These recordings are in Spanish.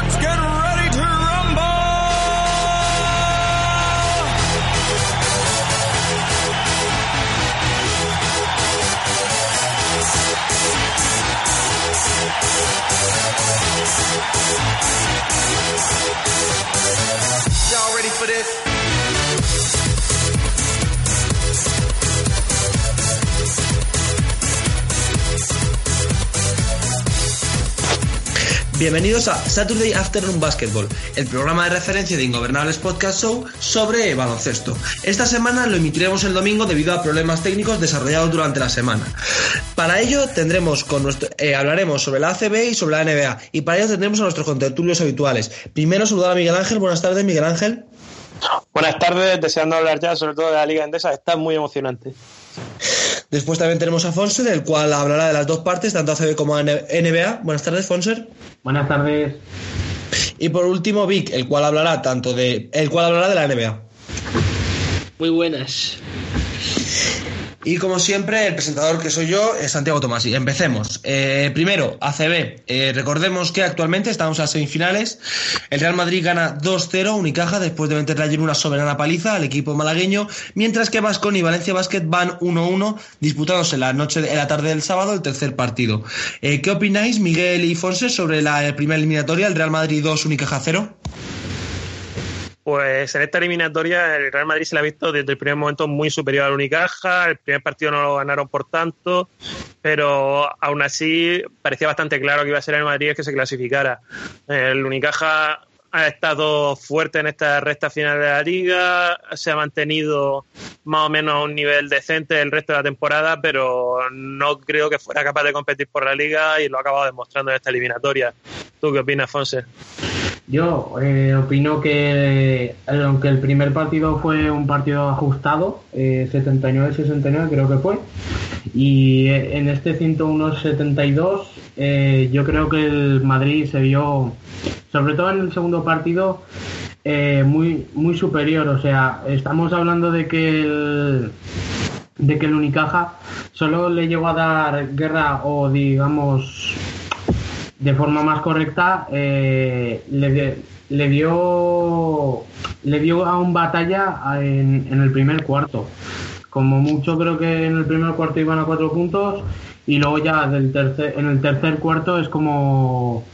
Let's get ready to rumble! Y'all ready for this? Bienvenidos a Saturday Afternoon Basketball, el programa de referencia de Ingobernables Podcast Show sobre baloncesto. Esta semana lo emitiremos el domingo debido a problemas técnicos desarrollados durante la semana. Para ello tendremos con nuestro, eh, hablaremos sobre la ACB y sobre la NBA y para ello tendremos a nuestros contertulios habituales. Primero saludar a Miguel Ángel. Buenas tardes, Miguel Ángel. Buenas tardes, deseando hablar ya sobre todo de la Liga Endesa, está muy emocionante. Después también tenemos a Fonser, el cual hablará de las dos partes, tanto ACB como NBA. Buenas tardes, Fonser. Buenas tardes. Y por último, Vic, el cual hablará tanto de, el cual hablará de la NBA. Muy buenas. Y como siempre, el presentador que soy yo es Santiago Tomasi. Empecemos. Eh, primero, ACB. Eh, recordemos que actualmente estamos a semifinales. El Real Madrid gana 2-0 Unicaja después de meterle ayer una soberana paliza al equipo malagueño, mientras que Vascon y Valencia Basket van 1-1 disputándose la noche en la tarde del sábado el tercer partido. Eh, ¿Qué opináis, Miguel y Fonse, sobre la primera eliminatoria, el Real Madrid 2 Unicaja 0? Pues en esta eliminatoria el Real Madrid se le ha visto desde el primer momento muy superior al Unicaja. El primer partido no lo ganaron por tanto, pero aún así parecía bastante claro que iba a ser el Madrid que se clasificara. El Unicaja ha estado fuerte en esta recta final de la liga, se ha mantenido más o menos a un nivel decente el resto de la temporada, pero no creo que fuera capaz de competir por la liga y lo ha acabado demostrando en esta eliminatoria. ¿Tú qué opinas, Fonse? Yo eh, opino que aunque el primer partido fue un partido ajustado, eh, 79-69 creo que fue, y eh, en este 101-72 eh, yo creo que el Madrid se vio, sobre todo en el segundo partido, eh, muy, muy superior. O sea, estamos hablando de que de que el Unicaja solo le llegó a dar guerra o digamos de forma más correcta eh, le, le, dio le dio a un batalla en, en, el primer cuarto. Como mucho creo que en el primer cuarto iban a cuatro puntos y luego ya del tercer, en el tercer cuarto es como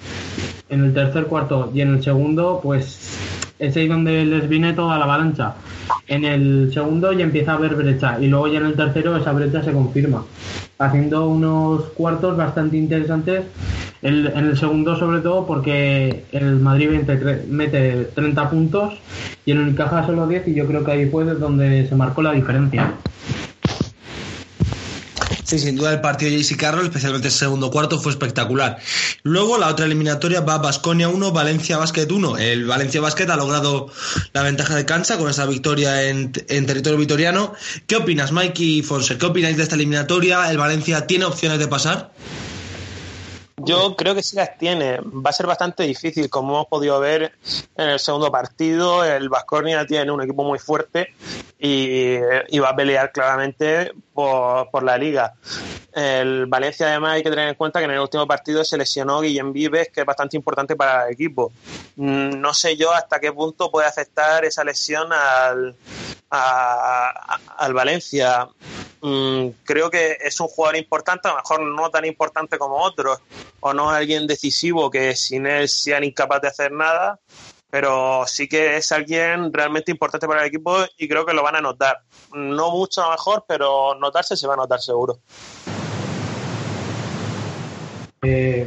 en el tercer cuarto y en el segundo pues es ahí donde les viene toda la avalancha. En el segundo ya empieza a haber brecha y luego ya en el tercero esa brecha se confirma haciendo unos cuartos bastante interesantes el, en el segundo sobre todo porque el Madrid mete, mete 30 puntos y el Unicaja solo 10 y yo creo que ahí fue donde se marcó la diferencia. Sí, sin duda el partido de JC Carroll, especialmente el segundo cuarto, fue espectacular. Luego la otra eliminatoria va Basconia 1, Valencia Basket 1. El Valencia Basket ha logrado la ventaja de cancha con esa victoria en, territorio vitoriano. ¿Qué opinas, Mikey Fonse? ¿Qué opináis de esta eliminatoria? ¿El Valencia tiene opciones de pasar? Yo creo que sí las tiene. Va a ser bastante difícil, como hemos podido ver en el segundo partido. El Vasconia tiene un equipo muy fuerte y, va a pelear claramente por, la liga. El Valencia, además, hay que tener en cuenta que en el último partido se lesionó Guillem Vives, que es bastante importante para el equipo. No sé yo hasta qué punto puede afectar esa lesión al, al Valencia. Creo que es un jugador importante, a lo mejor no tan importante como otros, o no alguien decisivo que sin él sean incapaz de hacer nada, pero sí que es alguien realmente importante para el equipo y creo que lo van a notar. No mucho a lo mejor, pero notarse se va a notar seguro. Eh,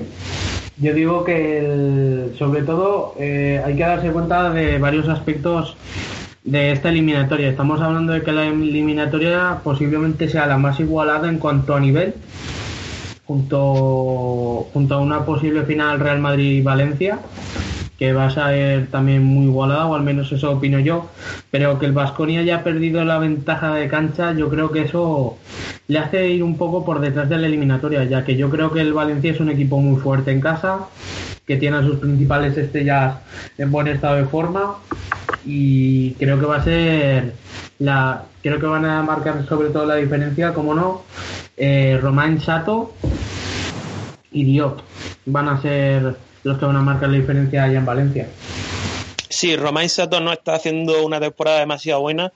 yo digo que sobre todo eh, hay que darse cuenta de varios aspectos de esta eliminatoria. Estamos hablando de que la eliminatoria posiblemente sea la más igualada en cuanto a nivel junto, junto a una posible final Real Madrid-Valencia, que va a ser también muy igualada, o al menos eso opino yo, pero que el Vasconia haya perdido la ventaja de cancha, yo creo que eso le hace ir un poco por detrás de la eliminatoria, ya que yo creo que el Valencia es un equipo muy fuerte en casa, que tiene a sus principales estrellas en buen estado de forma y creo que va a ser la creo que van a marcar sobre todo la diferencia como no eh, Sato y Diop van a ser los que van a marcar la diferencia allá en Valencia Sí, Romain Sato no está haciendo una temporada demasiado buena,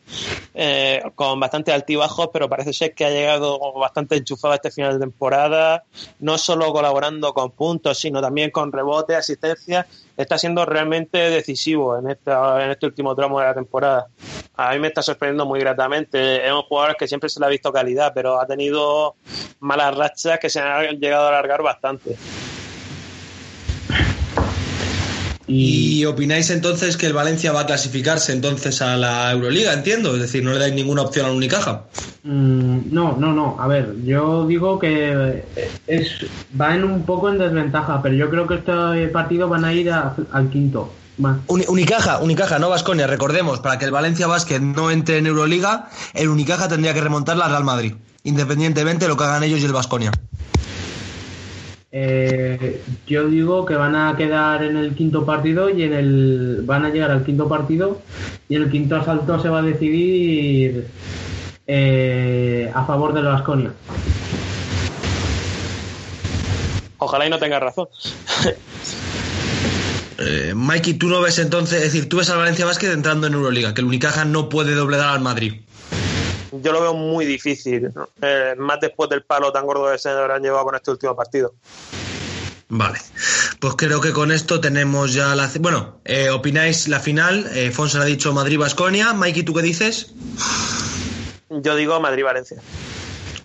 eh, con bastantes altibajos, pero parece ser que ha llegado bastante enchufado este final de temporada, no solo colaborando con puntos, sino también con rebote, asistencia. Está siendo realmente decisivo en, este último tramo de la temporada. A mí me está sorprendiendo muy gratamente. Es un jugador que siempre se le ha visto calidad, pero ha tenido malas rachas que se han llegado a alargar bastante. Y... opináis entonces que el Valencia va a clasificarse entonces a la Euroliga, entiendo? Es decir, no le dais ninguna opción al Unicaja. Mm, no, no, no. A ver, yo digo que es va en un poco en desventaja, pero yo creo que este partido van a ir al quinto. Unicaja, Unicaja, no Vasconia. Recordemos, para que el Valencia Basket no entre en Euroliga, el Unicaja tendría que remontar la Real Madrid, independientemente de lo que hagan ellos y el Vasconia. Eh, yo digo que van a quedar en el quinto partido y en el van a llegar al quinto partido y en el quinto asalto se va a decidir eh, a favor de la Vasconia. Ojalá y no tenga razón. eh, Mikey, tú no ves entonces, es decir, tú ves al Valencia Basket entrando en Euroliga, que el Unicaja no puede doblegar al Madrid yo lo veo muy difícil, eh, más después del palo tan gordo que se habrán llevado con este último partido. Vale, pues creo que con esto tenemos ya la... Bueno, eh, opináis la final, eh, ha dicho Madrid-Basconia, Mikey, ¿tú qué dices? Yo digo Madrid-Valencia.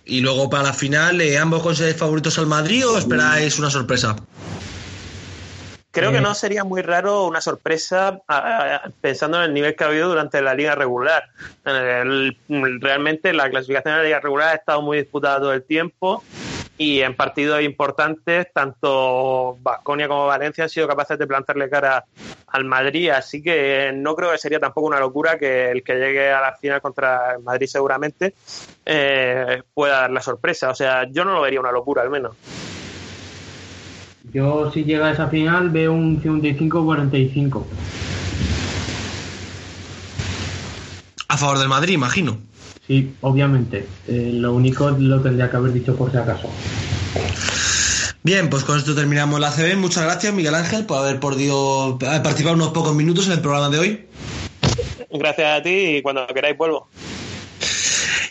Y luego para la final, eh, ¿ambos consideráis favoritos al Madrid o esperáis una sorpresa? Creo que no sería muy raro una sorpresa pensando en el nivel que ha habido durante la liga regular. realmente la clasificación de la liga regular ha estado muy disputada todo el tiempo y en partidos importantes tanto Vasconia como Valencia han sido capaces de plantarle cara al Madrid, así que no creo que sería tampoco una locura que el que llegue a la final contra el Madrid seguramente eh, pueda dar la sorpresa. O sea, yo no lo vería una locura al menos. Yo si llega a esa final veo un 55-45. A favor del Madrid, imagino. Sí, obviamente. Eh, lo único lo tendría que haber dicho por si acaso. Bien, pues con esto terminamos la CB. Muchas gracias, Miguel Ángel, por haber podido participar unos pocos minutos en el programa de hoy. Gracias a ti y cuando queráis vuelvo.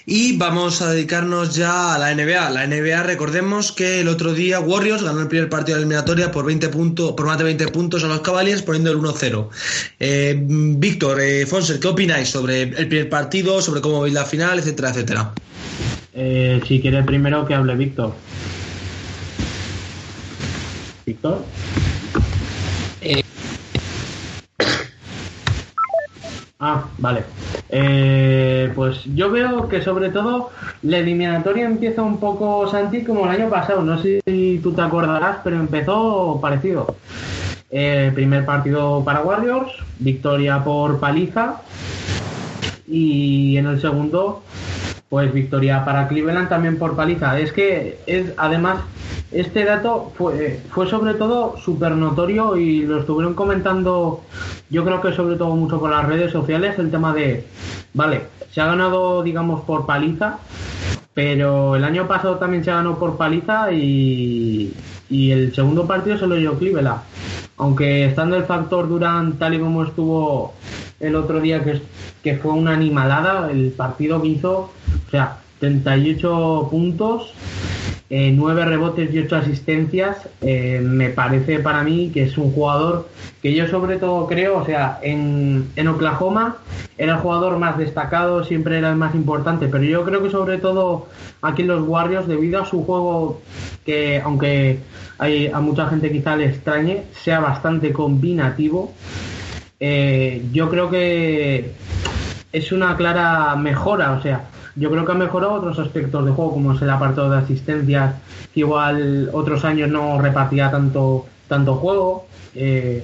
Y vamos a dedicarnos ya a la NBA. La NBA, recordemos que el otro día Warriors ganó el primer partido de la eliminatoria por 20 puntos, por más de 20 puntos a los Cavaliers, poniendo el 1-0. Eh, Víctor, eh, Fonser, ¿qué opináis sobre el primer partido, sobre cómo veis la final, etcétera, etcétera? Eh, si quiere primero que hable Víctor. Víctor. Ah, vale. Eh, pues yo veo que sobre todo la eliminatoria empieza un poco, Santi, como el año pasado. No sé si tú te acordarás, pero empezó parecido. Eh, primer partido para Warriors, victoria por paliza. Y en el segundo, pues victoria para Cleveland también por paliza. Es que es además este dato fue, fue sobre todo súper notorio y lo estuvieron comentando, yo creo que sobre todo mucho por las redes sociales, el tema de, vale, se ha ganado, digamos, por paliza, pero el año pasado también se ganó por paliza y, y el segundo partido se lo dio Cleveland. Aunque estando el factor Durant tal y como estuvo el otro día, que, que fue una animalada, el partido que hizo, o sea, 38 puntos eh, nueve rebotes y ocho asistencias, eh, me parece para mí que es un jugador que yo sobre todo creo, o sea, en, en, Oklahoma era el jugador más destacado, siempre era el más importante, pero yo creo que sobre todo aquí en los Warriors, debido a su juego que, aunque hay, a mucha gente quizá le extrañe, sea bastante combinativo, eh, yo creo que es una clara mejora, o sea, yo creo que ha mejorado otros aspectos de juego, como es el apartado de asistencias, que igual otros años no repartía tanto, tanto juego. Eh,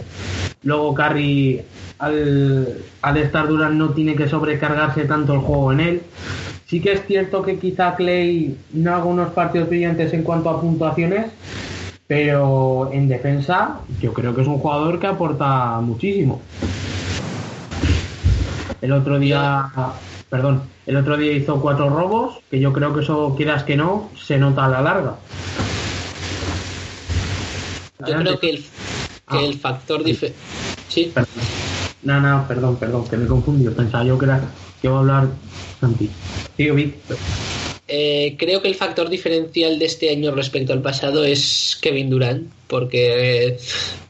luego Curry, al, al estar Durant, no tiene que sobrecargarse tanto el juego en él. Sí que es cierto que quizá Clay no haga unos partidos brillantes en cuanto a puntuaciones, pero en defensa yo creo que es un jugador que aporta muchísimo. El otro día, perdón, el otro día hizo cuatro robos, que yo creo que eso, quieras que no, se nota a la larga. Yo creo que el, que Ah. el factor diferente... Sí, Perdón. No, no, perdón, perdón, que me confundido. Pensaba yo que era que iba a hablar Santi. Sí, Vic. Eh, creo que el factor diferencial de este año respecto al pasado es Kevin Durant, porque eh,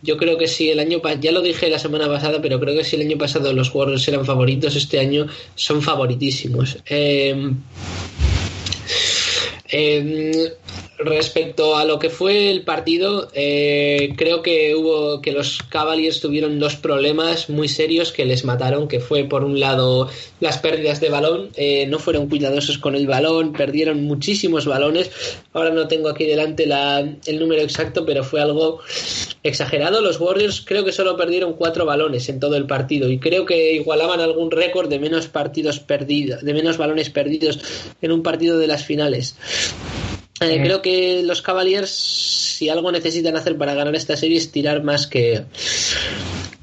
yo creo que si el año pa- ya lo dije la semana pasada, pero creo que si el año pasado los Warriors eran favoritos, este año son favoritísimos. Eh, eh, respecto a lo que fue el partido, eh, creo que hubo que los Cavaliers tuvieron dos problemas muy serios que les mataron, que fue por un lado las pérdidas de balón, eh, no fueron cuidadosos con el balón, perdieron muchísimos balones. Ahora no tengo aquí delante la- el número exacto, pero fue algo exagerado. Los Warriors creo que solo perdieron cuatro balones en todo el partido y creo que igualaban algún récord de menos partidos perdidos, de menos balones perdidos en un partido de las finales. Eh. Creo que los Cavaliers, si algo necesitan hacer para ganar esta serie, es tirar más que,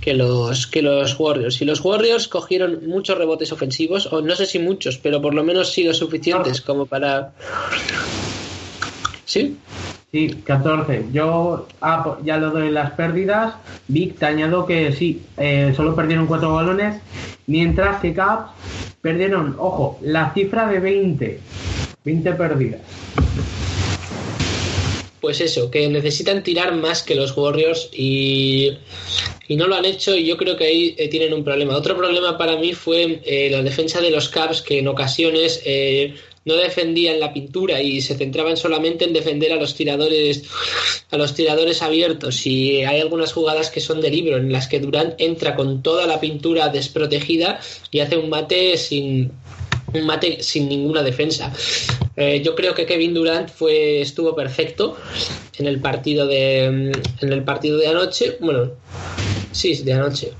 que, los, que los Warriors. Y los Warriors cogieron muchos rebotes ofensivos, o no sé si muchos, pero por lo menos sí los suficientes como para. ¿Sí? Sí, 14. Yo ah, pues ya lo doy las pérdidas. Vic, te añado que sí, eh, solo perdieron cuatro balones, mientras que Caps perdieron, ojo, la cifra de 20. 20 pérdidas. Pues eso, que necesitan tirar más que los Warriors y, y no lo han hecho y yo creo que ahí eh, tienen un problema. Otro problema para mí fue eh, la defensa de los Cavs que en ocasiones eh, no defendían la pintura y se centraban solamente en defender a los tiradores a los tiradores abiertos y hay algunas jugadas que son de libro en las que Durant entra con toda la pintura desprotegida y hace un mate sin un mate sin ninguna defensa. Eh, yo creo que Kevin Durant fue estuvo perfecto en el partido de en el partido de anoche. Bueno, sí, de anoche.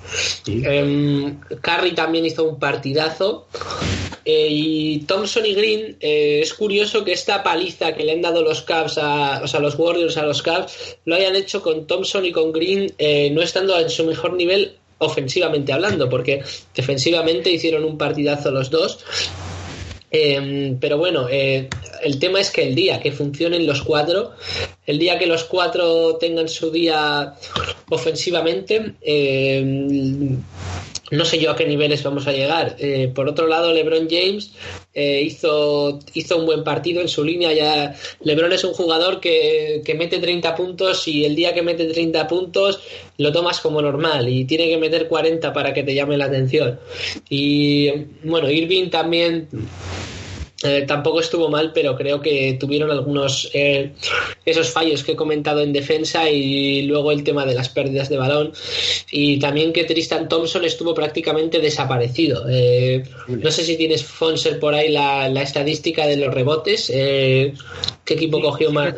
Eh, Curry también hizo un partidazo. Eh, y Thompson y Green, eh, es curioso que esta paliza que le han dado los Cavs, a, o sea, los Warriors a los Cavs, lo hayan hecho con Thompson y con Green, eh, no estando en su mejor nivel ofensivamente hablando, porque defensivamente hicieron un partidazo los dos. Eh, pero bueno, eh, el tema es que el día que funcionen los cuatro, el día que los cuatro tengan su día ofensivamente, eh, no sé yo a qué niveles vamos a llegar. Eh, por otro lado, LeBron James eh, hizo, hizo un buen partido en su línea. Ya LeBron es un jugador que, que mete 30 puntos y el día que mete 30 puntos lo tomas como normal y tiene que meter 40 para que te llame la atención. Y bueno, Irving también eh, tampoco estuvo mal, pero creo que tuvieron algunos eh, esos fallos que he comentado en defensa y luego el tema de las pérdidas de balón y también que Tristan Thompson estuvo prácticamente desaparecido. Eh, no sé si tienes Fonser por ahí la, la estadística de los rebotes. Eh, ¿Qué equipo cogió más?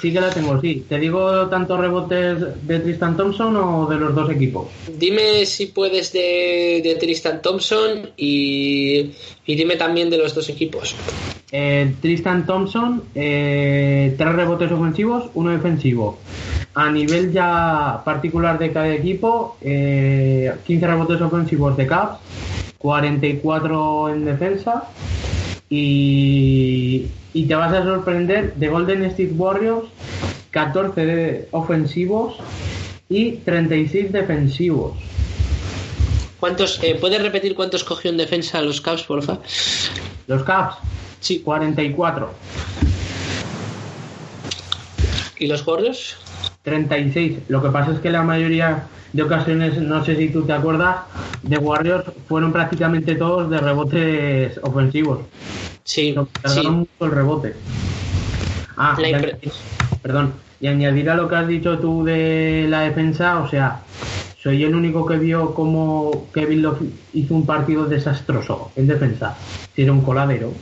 Sí que la tengo, sí. ¿Te digo tantos rebotes de Tristan Thompson o de los dos equipos? Dime si puedes de, de Tristan Thompson y, y dime también de los dos equipos. Eh, Tristan Thompson, eh, tres rebotes ofensivos, uno defensivo. A nivel ya particular de cada equipo, eh, 15 rebotes ofensivos de Caps, 44 en defensa y, y te vas a sorprender de Golden State Warriors, 14 de ofensivos y 36 defensivos. ¿Cuántos, eh, ¿Puedes repetir cuántos cogió en defensa los Cavs, porfa? Los Caps, Sí. 44. ¿Y los Warriors? 36. Lo que pasa es que la mayoría de ocasiones, no sé si tú te acuerdas, de Warriors fueron prácticamente todos de rebotes ofensivos. Sí, que sí. tardaron mucho el rebote. Ah, perdón. Y añadir a lo que has dicho tú de la defensa, o sea, soy el único que vio cómo Kevin Love hizo un partido desastroso en defensa. Era un coladero.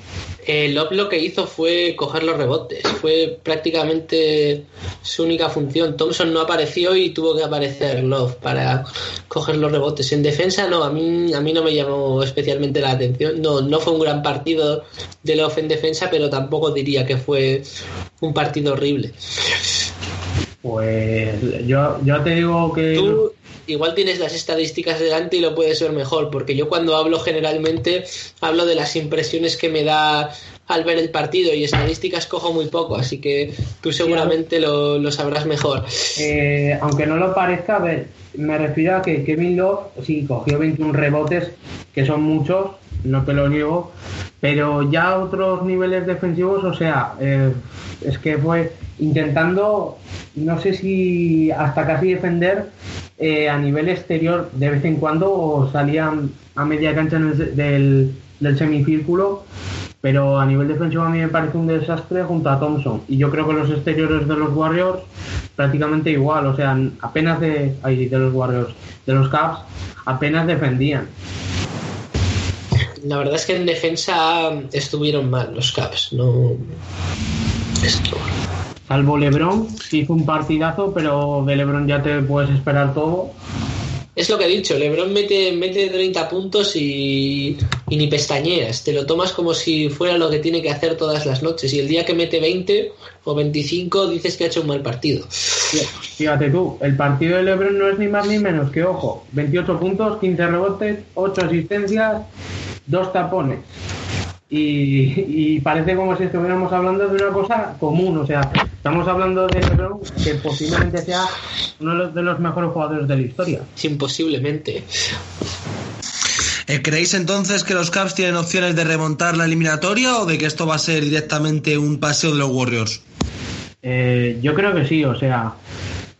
Eh, Love lo que hizo fue coger los rebotes. Fue prácticamente su única función. Thompson no apareció y tuvo que aparecer Love para coger los rebotes. En defensa no, a mí, a mí no me llamó especialmente la atención. No, no fue un gran partido de Love en defensa, pero tampoco diría que fue un partido horrible. Pues yo, yo te digo que... Tú igual tienes las estadísticas delante y lo puedes ver mejor, porque yo cuando hablo generalmente hablo de las impresiones que me da al ver el partido y estadísticas cojo muy poco, así que tú seguramente lo, lo sabrás mejor. Eh, aunque no lo parezca, a ver, me refiero a que Kevin Love sí cogió 21 rebotes, que son muchos, no te lo niego, pero ya otros niveles defensivos, o sea, eh, es que fue intentando, no sé si hasta casi defender eh, a nivel exterior de vez en cuando salían a media cancha del, del semicírculo, pero a nivel defensivo a mí me parece un desastre junto a Thompson. Y yo creo que los exteriores de los Warriors prácticamente igual, o sea, apenas de, ay, de los Warriors, de los Cavs, apenas defendían. La verdad es que en defensa estuvieron mal los Caps, no... Salvo LeBron, hizo un partidazo, pero de LeBron ya te puedes esperar todo. Es lo que he dicho, Lebron mete, mete 30 puntos y, y ni pestañeas. Te lo tomas como si fuera lo que tiene que hacer todas las noches. Y el día que mete 20 o 25 dices que ha hecho un mal partido. Fíjate tú, el partido de LeBron no es ni más ni menos que, ojo, 28 puntos, 15 rebotes, 8 asistencias, 2 tapones. Y, y parece como si estuviéramos hablando de una cosa común, o sea, estamos hablando de LeBron que posiblemente sea uno de los- mejores jugadores de la historia. Imposiblemente. Eh, ¿Creéis entonces que los Cavs tienen opciones de remontar la eliminatoria o de que esto va a ser directamente un paseo de los Warriors? Eh, yo creo que sí, o sea,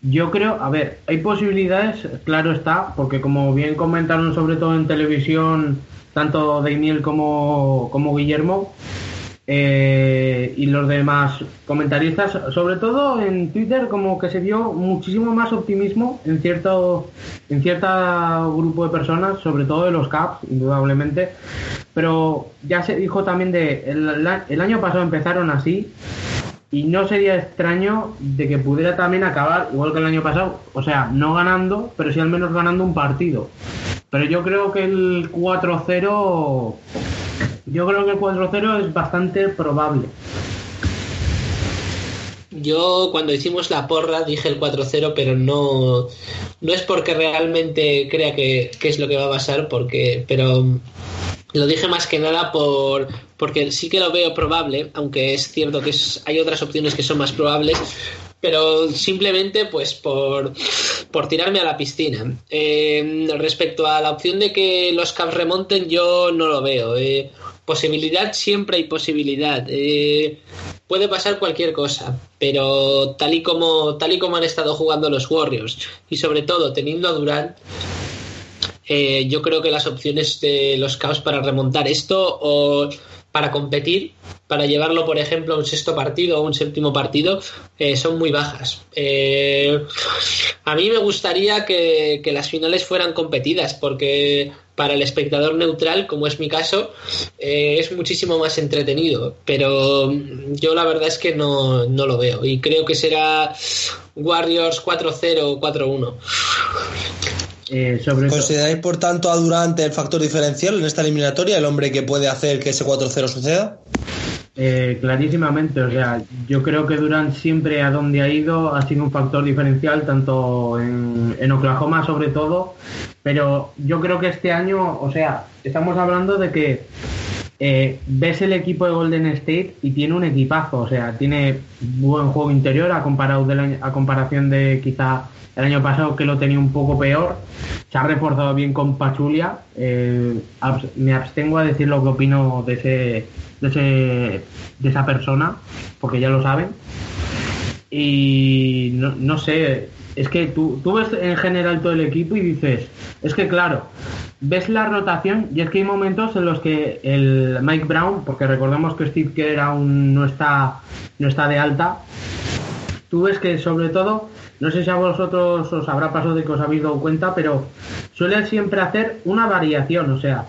yo creo, a ver, hay posibilidades, claro está, porque como bien comentaron sobre todo en televisión, tanto Daimiel como, como Guillermo eh, y los demás comentaristas, sobre todo en Twitter, como que se vio muchísimo más optimismo en cierto, en cierto grupo de personas, sobre todo de los Caps, indudablemente, pero ya se dijo también de, el, el año pasado empezaron así, y no sería extraño de que pudiera también acabar igual que el año pasado, o sea, no ganando, pero sí al menos ganando un partido. Pero yo creo que el 4-0 yo creo que el 4-0 es bastante probable. Yo cuando hicimos la porra dije el 4-0, pero no, no es porque realmente crea que, que es lo que va a pasar, porque, pero lo dije más que nada por porque sí que lo veo probable, aunque es cierto que es- hay otras opciones que son más probables, pero simplemente pues por, por tirarme a la piscina. Eh, respecto a la opción de que los Cavs remonten, yo no lo veo. Eh, posibilidad siempre hay posibilidad. Eh, puede pasar cualquier cosa, pero tal y como tal y como han estado jugando los Warriors y sobre todo teniendo a Durant, yo creo que las opciones de los Cavs para remontar esto o para competir, para llevarlo, por ejemplo, a un sexto partido o un séptimo partido, eh, son muy bajas. Eh, a mí me gustaría que, que las finales fueran competidas, porque para el espectador neutral, como es mi caso, eh, es muchísimo más entretenido. Pero yo la verdad es que no, no lo veo. Y creo que será Warriors 4-0 o 4-1. Eh, sobre ¿Consideráis, por tanto, a Durant el factor diferencial en esta eliminatoria, el hombre que puede hacer que ese 4-0 suceda? Eh, clarísimamente, o sea, yo creo que Durant siempre a donde ha ido ha sido un factor diferencial, tanto en, Oklahoma sobre todo, pero yo creo que este año, o sea, estamos hablando de que eh, ves el equipo de Golden State y tiene un equipazo, o sea, tiene buen juego interior a, comparado del año- a comparación de quizá el año pasado que lo tenía un poco peor, se ha reforzado bien con Pachulia, eh, me abstengo a decir lo que opino de ese, de ese de esa persona, porque ya lo saben. Y no, no sé, es que tú, tú ves en general todo el equipo y dices, es que claro, ves la rotación y es que hay momentos en los que el Mike Brown, porque recordemos que Steve Kerr aún no está, no está de alta, tú ves que sobre todo, no sé si a vosotros os habrá pasado de que os habéis dado cuenta, pero suelen siempre hacer una variación, o sea,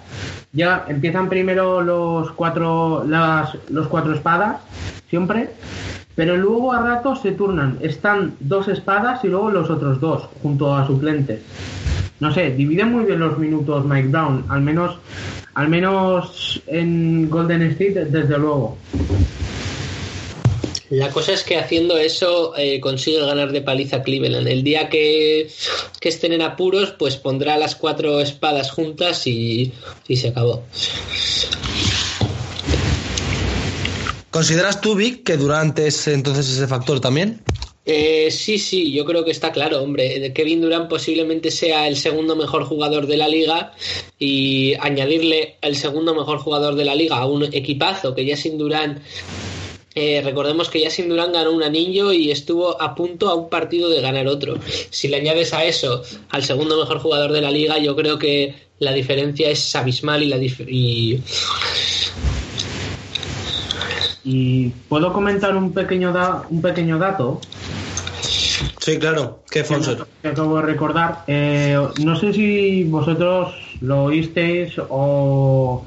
ya empiezan primero los cuatro, las, los cuatro espadas, siempre, pero luego a ratos se turnan, están dos espadas y luego los otros dos, junto a suplentes. No sé, dividen muy bien los minutos Mike Brown, al menos, al menos en Golden State, desde luego. La cosa es que haciendo eso eh, consigue ganar de paliza Cleveland. El día que, que, estén en apuros, pues pondrá las cuatro espadas juntas y, y se acabó. ¿Consideras tú, Vic, que Durant es entonces ese factor también? Eh, sí, sí, yo creo que está claro, hombre. Kevin Durant posiblemente sea el segundo mejor jugador de la liga y añadirle el segundo mejor jugador de la liga a un equipazo que ya sin Durant eh, recordemos que Yasin Durán ganó un anillo y estuvo a punto a un partido de ganar otro. Si le añades a eso al segundo mejor jugador de la liga, yo creo que la diferencia es abismal y la y... y puedo comentar un pequeño da un pequeño dato. Sí, claro. ¿Qué Fonser? Que acabo de recordar. Eh, no sé si vosotros lo oísteis o,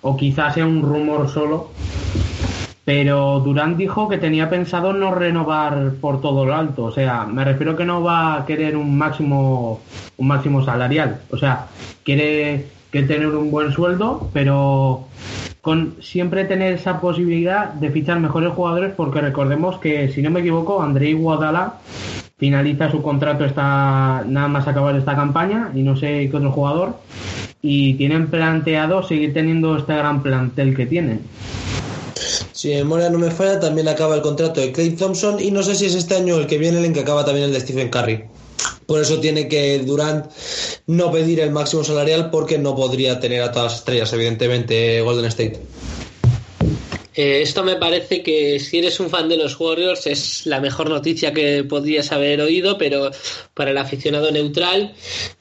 o quizás sea un rumor solo, pero Durán dijo que tenía pensado no renovar por todo lo alto, o sea, me refiero que no va a querer un máximo un máximo salarial, o sea, quiere que tener un buen sueldo, pero con siempre tener esa posibilidad de fichar mejores jugadores porque recordemos que si no me equivoco, Andrei Guadala finaliza su contrato esta nada más acabar esta campaña y no sé qué otro jugador y tienen planteado seguir teniendo este gran plantel que tienen. Si memoria no me falla, también acaba el contrato de Clay Thompson y no sé si es este año el que viene el que acaba también el de Stephen Curry. Por eso tiene que Durant no pedir el máximo salarial porque no podría tener a todas las estrellas, evidentemente, Golden State. Eh, esto me parece que si eres un fan de los Warriors es la mejor noticia que podrías haber oído, pero para el aficionado neutral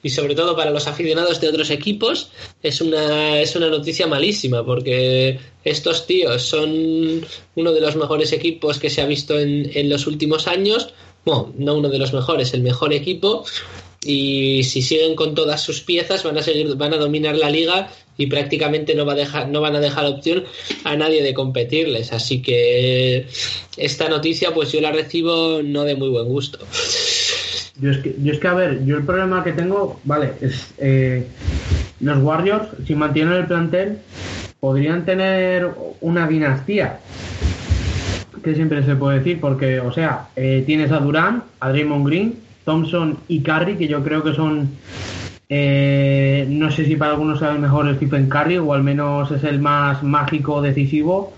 y sobre todo para los aficionados de otros equipos es una, es una noticia malísima porque estos tíos son uno de los mejores equipos que se ha visto en, en los últimos años. Bueno, no uno de los mejores, el mejor equipo y si siguen con todas sus piezas van a seguir van a dominar la liga y prácticamente no va a dejar no van a dejar opción a nadie de competirles. Así que esta noticia pues yo la recibo no de muy buen gusto. Yo es que, yo es que a ver yo el problema que tengo vale es eh, los Warriors si mantienen el plantel podrían tener una dinastía que siempre se puede decir porque o sea eh, tienes a Durán a Draymond Green Thompson y Curry, que yo creo que son, eh, no sé si para algunos sea el mejor Stephen Curry o al menos es el más mágico, decisivo,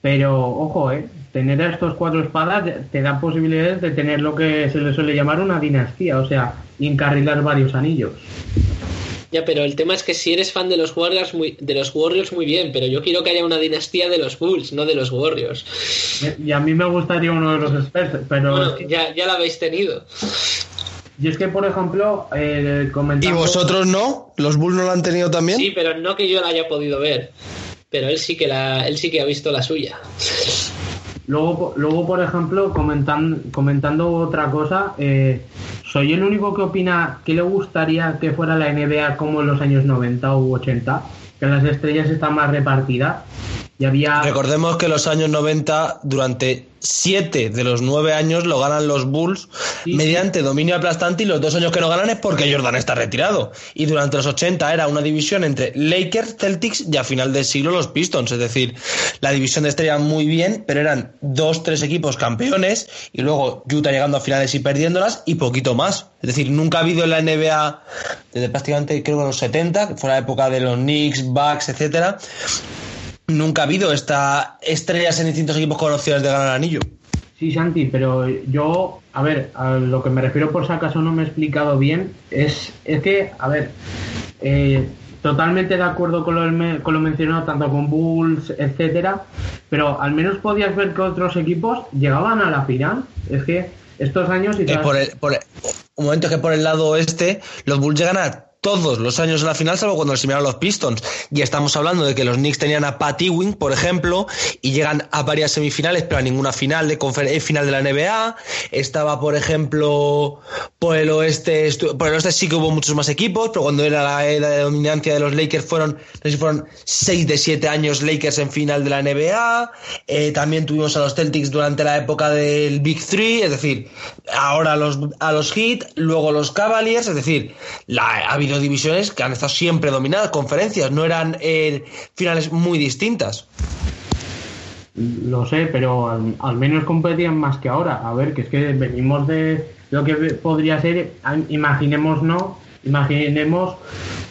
pero ojo, eh, tener a estos cuatro espadas te da posibilidades de tener lo que se le suele llamar una dinastía, o sea, encarrilar varios anillos. Ya, pero el tema es que si eres fan de los Warriors, muy, de los Warriors muy bien, pero yo quiero que haya una dinastía de los Bulls, no de los Warriors. Y a mí me gustaría uno de los expertos, pero... Bueno, ya, ya lo habéis tenido. Y es que, por ejemplo, eh, comentando... ¿Y vosotros no? ¿Los Bulls no lo han tenido también? Sí, pero no que yo la haya podido ver. Pero él sí que, la, él sí que ha visto la suya. Luego, luego por ejemplo, comentan, comentando otra cosa, eh, ¿soy el único que opina que le gustaría que fuera la NBA como en los años 90 u 80? Que las estrellas están más repartidas. Y había... Recordemos que los años 90, durante siete de los nueve años lo ganan los Bulls Sí, mediante dominio aplastante y los dos años que no ganan es porque Jordan está retirado. Y durante los 80 era una división entre Lakers, Celtics y a final del siglo los Pistons. Es decir, la división de estrellas muy bien, pero eran dos, tres equipos campeones y luego Utah llegando a finales y perdiéndolas y poquito más. Es decir, nunca ha habido en la NBA desde prácticamente creo que los 70, que fue la época de los Knicks, Bucks, etcétera. Nunca ha habido esta estrellas en distintos equipos conocidas de ganar anillo. Sí, Santi, pero yo, a ver, a lo que me refiero por si acaso no me he explicado bien, es, es que, a ver, eh, totalmente de acuerdo con lo, con lo mencionado, tanto con Bulls, etcétera, pero al menos podías ver que otros equipos llegaban a la final. Es que estos años y Eh, por el- por el- un momento que por el lado oeste los Bulls llegan a todos los años en la final, salvo cuando les eliminaron los Pistons. Y estamos hablando de que los Knicks tenían a Pat Ewing, por ejemplo, y llegan a varias semifinales, pero a ninguna final de eh, final de la NBA. Estaba, por ejemplo, por el oeste, por el oeste sí que hubo muchos más equipos, pero cuando era la era de dominancia de los Lakers fueron, no sé si fueron 6 de 7 años Lakers en final de la NBA. Eh, también tuvimos a los Celtics durante la época del Big Three, es decir, ahora a los, a los Heat, luego los Cavaliers, es decir, ha habido divisiones que han estado siempre dominadas, conferencias, no eran eh, finales muy distintas. Lo sé, pero al, menos competían más que ahora. A ver, que es que venimos de lo que podría ser, imaginemos no, imaginemos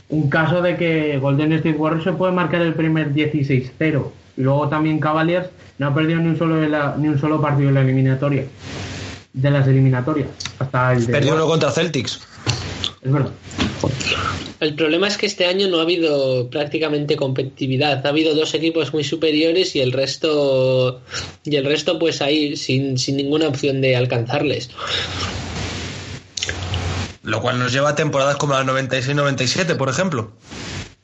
un caso de que Golden State Warriors se puede marcar el primer 16-0 y luego también Cavaliers no ha perdido ni un solo ni un solo partido en la eliminatoria de las eliminatorias hasta el perdió uno contra Celtics es verdad el problema es que este año no ha habido prácticamente competitividad. Ha habido dos equipos muy superiores y el resto y el resto pues ahí sin, sin ninguna opción de alcanzarles. Lo cual nos lleva a temporadas como la 96-97, por ejemplo.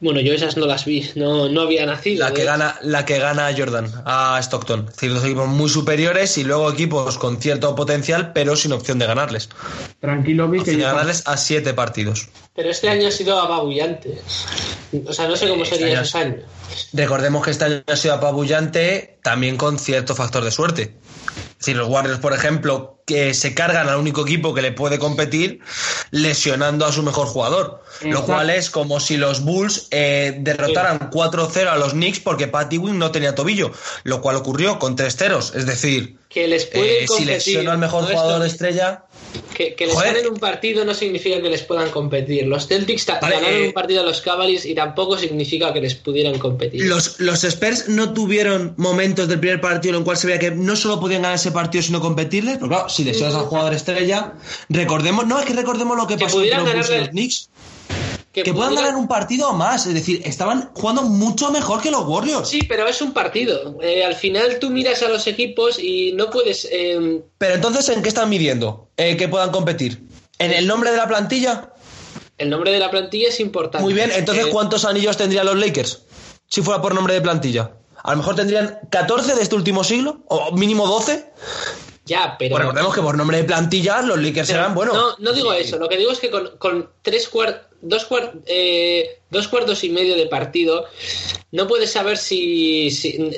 Bueno, yo esas no las vi, no, no había nacido. La que, gana, la que gana Jordan a Stockton. Es decir, dos equipos muy superiores y luego equipos con cierto potencial, pero sin opción de ganarles. Tranquilo, vi que. ganarles a siete partidos. Pero este año ha sido apabullante. O sea, no sé cómo sería este esos años. Recordemos que este año ha sido apabullante también con cierto factor de suerte. Si los Warriors, por ejemplo, que se cargan al único equipo que le puede competir, lesionando a su mejor jugador. Lo cual es como si los Bulls eh, derrotaran 4-0 a los Knicks porque Patty Wing no tenía tobillo. Lo cual ocurrió con 3 ceros. Es decir, que les puede eh, si lesiona al mejor jugador estrella. Que, les ganen un partido no significa que les puedan competir. Los Celtics ganaron eh, un partido a los Cavaliers y tampoco significa que les pudieran competir. Los, los Spurs no tuvieron momentos del primer partido en el cual se veía que no solo podían ganar ese partido sino competirles. Pero claro, si lesionas al jugador estrella, recordemos, no es que recordemos lo que, pasó con los Knicks que, puedan ganar un partido más. Es decir, estaban jugando mucho mejor que los Warriors. Sí, pero es un partido. Eh, al final tú miras a los equipos y no puedes. Em, pero entonces, ¿en qué están midiendo eh, que puedan competir? ¿En el nombre de la plantilla? El nombre de la plantilla es importante. Muy bien, entonces, eh, ¿cuántos anillos tendrían los Lakers? Si fuera por nombre de plantilla. A lo mejor tendrían 14 de este último siglo, o mínimo 12. Ya, pero. Bueno, recordemos que por nombre de plantilla los Lakers eran, bueno. No, no digo eso. Lo que digo es que con, con tres cuartos dos, eh, dos cuartos y medio de partido, no puedes saber si,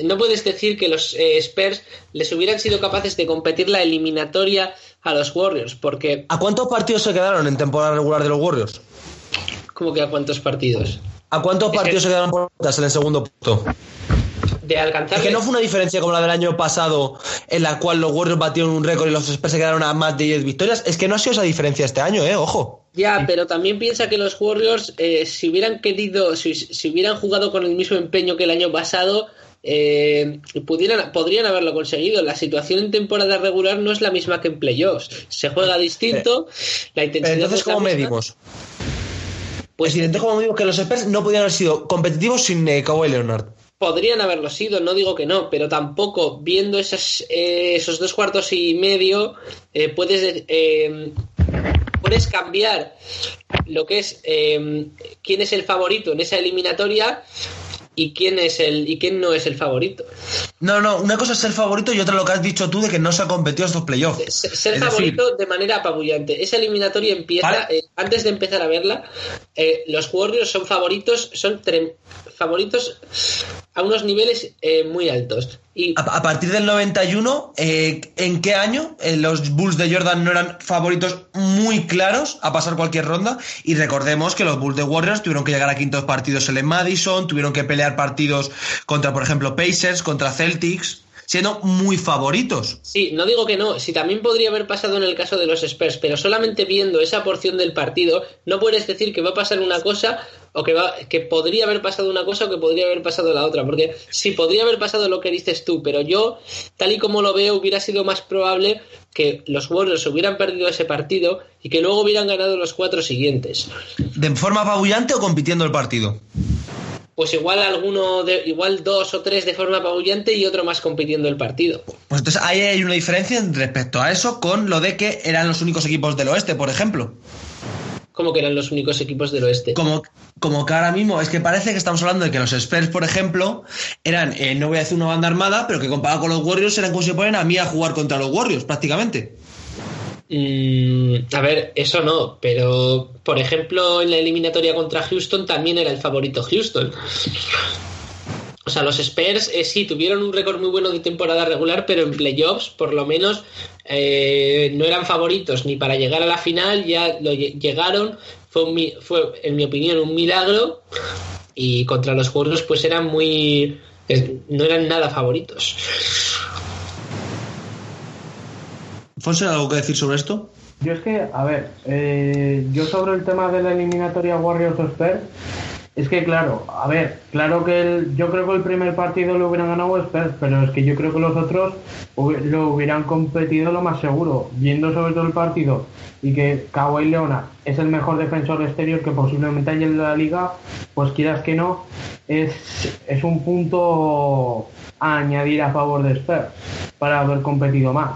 no puedes decir que los eh, Spurs les hubieran sido capaces de competir la eliminatoria a los Warriors, porque... ¿A cuántos partidos se quedaron en temporada regular de los Warriors? ¿Cómo que a cuántos partidos? ¿A cuántos partidos se quedaron por en el segundo punto? De alcanzar. que no fue una diferencia como la del año pasado, en la cual los Warriors batieron un récord y los Spurs se quedaron a más de 10 victorias. Es que no ha sido esa diferencia este año, ¿eh? Ojo. Ya, pero también piensa que los Warriors, eh, si hubieran querido, si, hubieran jugado con el mismo empeño que el año pasado, eh, pudieran, podrían haberlo conseguido. La situación en temporada regular no es la misma que en playoffs. Se juega distinto, la intensidad. entonces, ¿cómo medimos? Pues, entonces, ¿cómo medimos que los Spurs no podían haber sido competitivos sin eh, Kawhi Leonard? Podrían haberlo sido, no digo que no, pero tampoco viendo esos, eh, esos dos cuartos y medio eh, puedes, eh, puedes cambiar lo que es quién es el favorito en esa eliminatoria y quién es el y quién no es el favorito. No, no, una cosa es ser favorito y otra lo que has dicho tú de que no se ha competido estos playoffs. Ser, favorito de manera apabullante. Esa eliminatoria empieza antes de empezar a verla. los Warriors son favoritos, son favoritos a unos niveles eh, muy altos. A, partir del 91, eh, ¿en qué año eh, los Bulls de Jordan no eran favoritos muy claros a pasar cualquier ronda? Y recordemos que los Bulls de Warriors tuvieron que llegar a quintos partidos en Madison, tuvieron que pelear partidos contra, por ejemplo, Pacers, contra Celtics siendo muy favoritos. Sí, no digo que no, si también podría haber pasado en el caso de los Spurs, pero solamente viendo esa porción del partido, no puedes decir que va a pasar una cosa o que, va, que podría haber pasado una cosa o que podría haber pasado la otra. Porque sí, podría haber pasado lo que dices tú, pero yo, tal y como lo veo, hubiera sido más probable que los Warriors hubieran perdido ese partido y que luego hubieran ganado los cuatro siguientes. ¿De forma apabullante o compitiendo el partido? Pues igual alguno, de, igual dos o tres de forma apabullante y otro más compitiendo el partido. Pues entonces ahí hay una diferencia respecto a eso con lo de que eran los únicos equipos del oeste, por ejemplo. Como que eran los únicos equipos del oeste. Como, como que ahora mismo, es que parece que estamos hablando de que los Spurs, por ejemplo, eran, eh, no voy a decir una banda armada, pero que comparado con los Warriors eran como si ponen a mí a jugar contra los Warriors, prácticamente. Mm, a ver, eso no, pero por ejemplo en la eliminatoria contra Houston también era el favorito Houston. O sea, los Spurs eh, sí tuvieron un récord muy bueno de temporada regular, pero en playoffs por lo menos eh, no eran favoritos ni para llegar a la final, ya lo llegaron, fue, fue en mi opinión un milagro y contra los Warriors pues eran muy... no eran nada favoritos. Fonse, ¿algo que decir sobre esto? Yo es que, a ver, eh, yo sobre el tema de la eliminatoria Warriors Spurs, es que claro, a ver, claro que el, yo creo que el primer partido lo hubieran ganado Spurs, pero es que yo creo que los otros lo hubieran competido lo más seguro, viendo sobre todo el partido y que Kawhi Leona es el mejor defensor exterior que posiblemente haya en la liga, pues quieras que no, es, es un punto a añadir a favor de Spurs para haber competido más.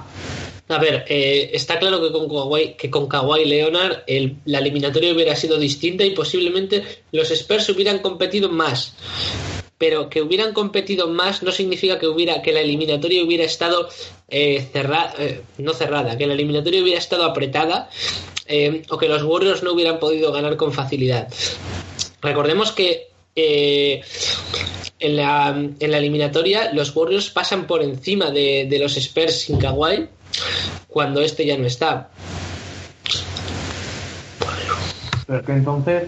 A ver, eh, está claro que con Kawhi, que con Kawhi Leonard la eliminatoria hubiera sido distinta y posiblemente los Spurs hubieran competido más. Pero que hubieran competido más no significa que hubiera que la eliminatoria hubiera estado eh, cerrada, eh, no cerrada, que la eliminatoria hubiera estado apretada o que los Warriors no hubieran podido ganar con facilidad. Recordemos que en, la, en, la, eliminatoria los Warriors pasan por encima de, de los Spurs sin Kawhi cuando este ya no está. Pero que entonces.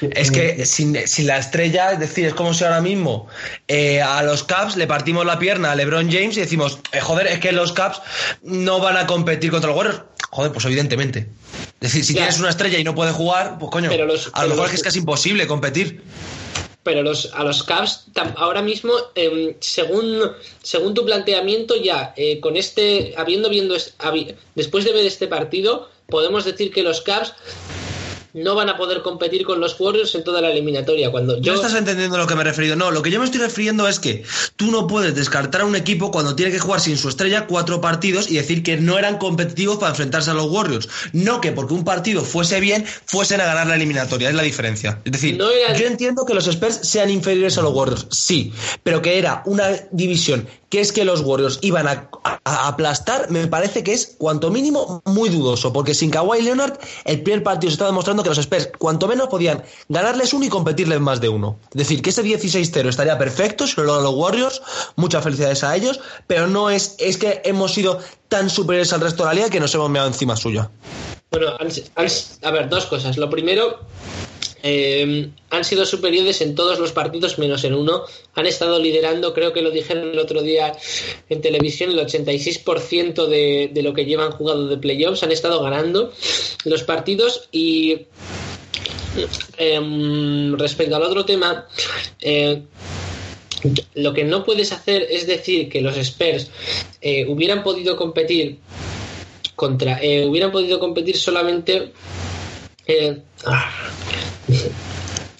Es que sin, la estrella, es decir, es como si ahora mismo eh, a los Caps le partimos la pierna a LeBron James y decimos, eh, joder, es que los Caps no van a competir contra los Warriors. Joder, pues evidentemente. Es decir, si tienes una estrella y no puede jugar, pues coño, a lo mejor es que es casi imposible competir pero los, a los Cavs ahora mismo, em, según, según tu planteamiento, ya eh, con este, habiendo viendo, después de ver este partido, podemos decir que los Cavs no van a poder competir con los Warriors en toda la eliminatoria. Cuando yo... No estás entendiendo lo que me he referido. No, lo que yo me estoy refiriendo es que tú no puedes descartar a un equipo cuando tiene que jugar sin su estrella cuatro partidos y decir que no eran competitivos para enfrentarse a los Warriors. No que porque un partido fuese bien, fuesen a ganar la eliminatoria. Es la diferencia. Es decir, yo entiendo que los Spurs sean inferiores a los Warriors, sí, pero que era una división que es que los Warriors iban a, aplastar, me parece que es cuanto mínimo muy dudoso, porque sin Kawhi Leonard el primer partido se está demostrando que los Spurs cuanto menos podían ganarles uno y competirles más de uno. Es decir, que ese 16-0 estaría perfecto si lo los Warriors, muchas felicidades a ellos, pero no es, es que hemos sido tan superiores al resto de la liga que nos hemos meado encima suya. Bueno, a ver, dos cosas. Lo primero, eh, han sido superiores en todos los partidos menos en uno. Han estado liderando, creo que lo dijeron el otro día en televisión, el 86% de, lo que llevan jugado de playoffs. Han estado ganando los partidos y em, respecto al otro tema, eh, lo que no puedes hacer es decir que los Spurs eh, hubieran podido competir contra, hubieran podido competir solamente ah,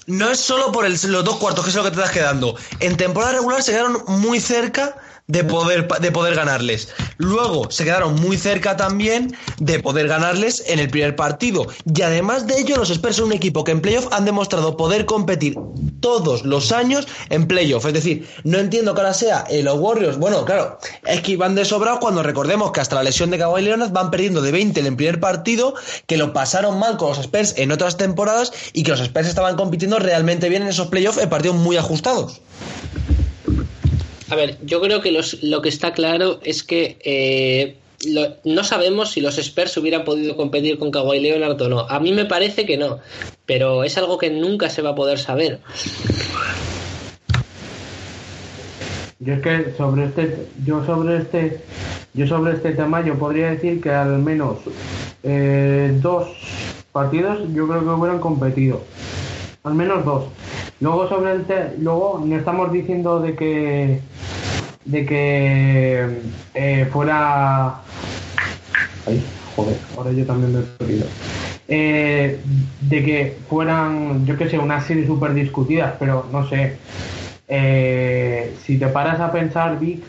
no es solo por los dos cuartos, que es lo que te estás quedando. En temporada regular se quedaron muy cerca de poder, de poder ganarles. Luego se quedaron muy cerca también de poder ganarles en el primer partido. Y además de ello, los Spurs son un equipo que en playoff han demostrado poder competir todos los años en playoff. Es decir, no entiendo que ahora sea eh, los Warriors. Bueno, claro, es que van de sobrado cuando recordemos que hasta la lesión de Kawhi Leonard van perdiendo de 20 en el primer partido, que lo pasaron mal con los Spurs en otras temporadas y que los Spurs estaban compitiendo realmente bien en esos playoffs en partidos muy ajustados. A ver, yo creo que lo que está claro es que eh, no sabemos si los Spurs hubieran podido competir con Kawhi Leonard o no. A mí me parece que no, pero es algo que nunca se va a poder saber. Yo es que sobre este, yo sobre este, yo sobre este tema podría decir que al menos eh, dos partidos yo creo que hubieran competido, al menos dos. Luego sobre el luego no estamos diciendo de que de que eh, fuera Ay, joder, ahora yo también me he perdido. Eh, de que fueran, yo que sé, unas series súper discutidas, pero no sé. Eh, si te paras a pensar, Vic,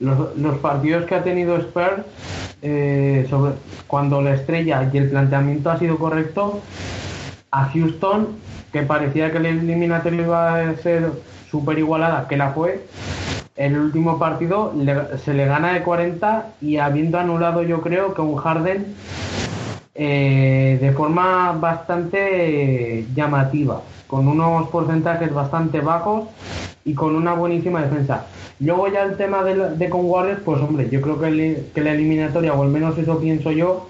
los, los partidos que ha tenido Spurs, sobre, cuando la estrella y el planteamiento ha sido correcto, a Houston, que parecía que la eliminatoria iba a ser súper igualada, que la fue, el último partido se le gana de 40 y habiendo anulado yo creo que un Harden eh, de forma bastante llamativa, con unos porcentajes bastante bajos y con una buenísima defensa. Luego ya el tema de, de con Warriors, pues hombre, yo creo que, la eliminatoria, o al menos eso pienso yo,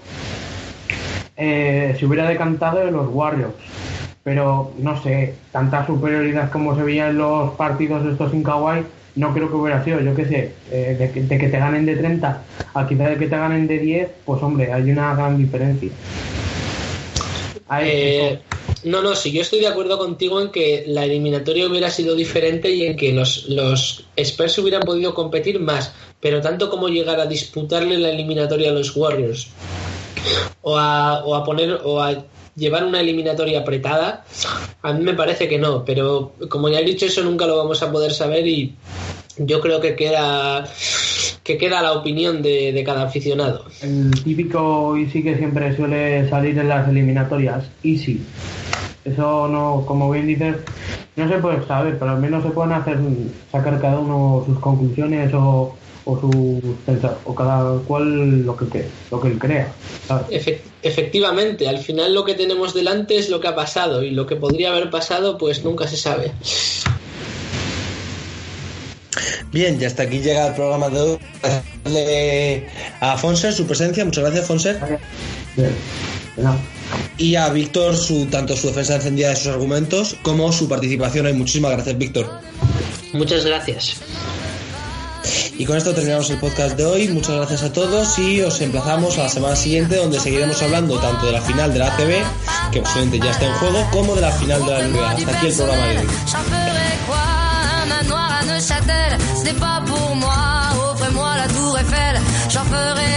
eh, se hubiera decantado de los Warriors. Pero no sé, tanta superioridad como se veía en los partidos estos sin Kawhi, no creo que hubiera sido, yo qué sé, eh, de, que, de, que, te ganen de 30 a quizá de que te ganen de 10, pues hombre, hay una gran diferencia. Eh, no, no, sí, yo estoy de acuerdo contigo en que la eliminatoria hubiera sido diferente y en que los, los Spurs hubieran podido competir más, pero tanto como llegar a disputarle la eliminatoria a los Warriors o a, o a poner o a llevar una eliminatoria apretada, a mí me parece que no, pero como ya he dicho, eso nunca lo vamos a poder saber y yo creo que queda que queda la opinión de, de cada aficionado. El típico Easy que siempre suele salir en las eliminatorias, Easy. Eso no, como bien dices, no se puede saber, pero al menos se pueden hacer sacar cada uno sus conclusiones o, o su o cada cual lo que lo que él crea. efectivamente, al final lo que tenemos delante es lo que ha pasado y lo que podría haber pasado, pues nunca se sabe. Bien, ya hasta aquí llega el programa de hoy. A Fonser su presencia, muchas gracias Fonser. Y a Víctor su tanto su defensa encendida de sus argumentos como su participación. Y muchísimas gracias, Víctor. Muchas gracias. Y con esto terminamos el podcast de hoy. Muchas gracias a todos y os emplazamos a la semana siguiente donde seguiremos hablando tanto de la final de la ACB, que posiblemente ya está en juego, como de la final de la NBA. Hasta aquí el programa de hoy. Châtel, ce n'est pas pour moi. Offrez-moi la tour Eiffel, j'en ferai